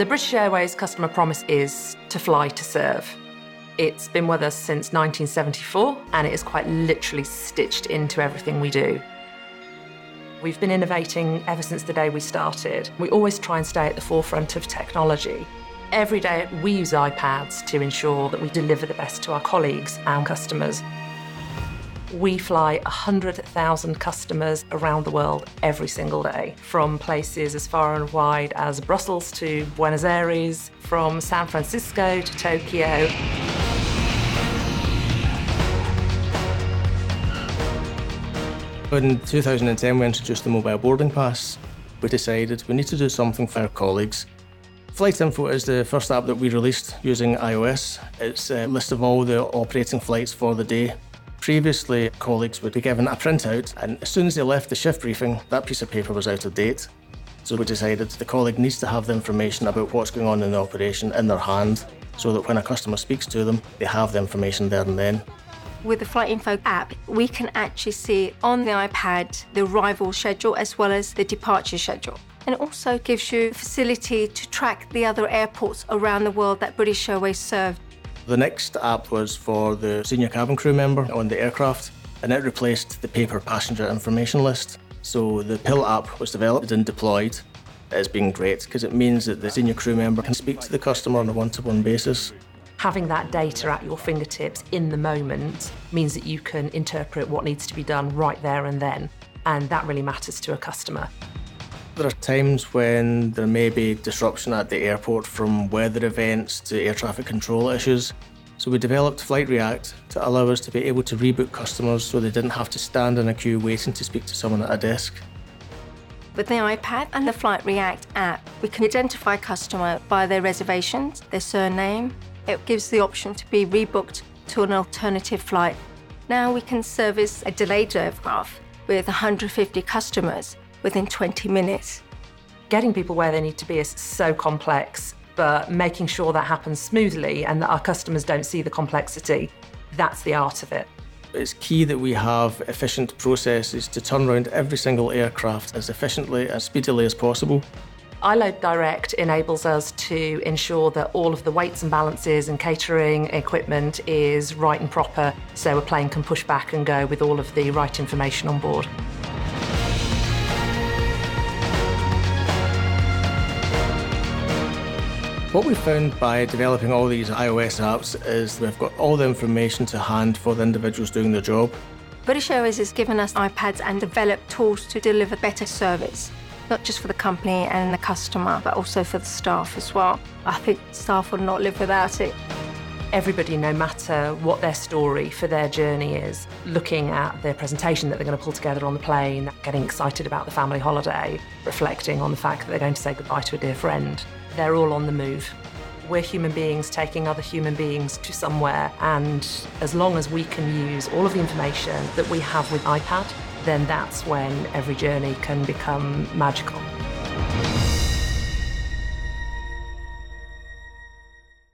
The British Airways customer promise is to fly to serve. It's been with us since 1974 and it is quite literally stitched into everything we do. We've been innovating ever since the day we started. We always try and stay at the forefront of technology. Every day we use iPads to ensure that we deliver the best to our colleagues and customers. We fly 100,000 customers around the world every single day, from places as far and wide as Brussels to Buenos Aires, from San Francisco to Tokyo. In 2010, we introduced the mobile boarding pass. We decided we need to do something for our colleagues. Flight Info is the first app that we released using iOS. It's a list of all the operating flights for the day. Previously, colleagues would be given a printout, and as soon as they left the shift briefing, that piece of paper was out of date. So we decided the colleague needs to have the information about what's going on in the operation in their hand, so that when a customer speaks to them, they have the information there and then. With the Flight Info app, we can actually see on the iPad the arrival schedule as well as the departure schedule. And it also gives you the facility to track the other airports around the world that British Airways serve. The next app was for the senior cabin crew member on the aircraft, and it replaced the paper passenger information list. So the PIL app was developed and deployed. It's been great because it means that the senior crew member can speak to the customer on a one to one basis having that data at your fingertips in the moment means that you can interpret what needs to be done right there and then. And that really matters to a customer. There are times when there may be disruption at the airport from weather events to air traffic control issues. So we developed Flight React to allow us to be able to rebook customers so they didn't have to stand in a queue waiting to speak to someone at a desk. With the iPad and the Flight React app, we can identify customer by their reservations, their surname, it gives the option to be rebooked to an alternative flight. Now we can service a delayed aircraft with 150 customers within 20 minutes. Getting people where they need to be is so complex, but making sure that happens smoothly and that our customers don't see the complexity, that's the art of it. It's key that we have efficient processes to turn around every single aircraft as efficiently, as speedily as possible. iLoad Direct enables us to ensure that all of the weights and balances and catering equipment is right and proper so a plane can push back and go with all of the right information on board. What we found by developing all these iOS apps is we've got all the information to hand for the individuals doing their job. British Airways has given us iPads and developed tools to deliver better service not just for the company and the customer, but also for the staff as well. I think staff would not live without it. Everybody, no matter what their story for their journey is, looking at their presentation that they're going to pull together on the plane, getting excited about the family holiday, reflecting on the fact that they're going to say goodbye to a dear friend, they're all on the move. We're human beings taking other human beings to somewhere, and as long as we can use all of the information that we have with iPad then that's when every journey can become magical.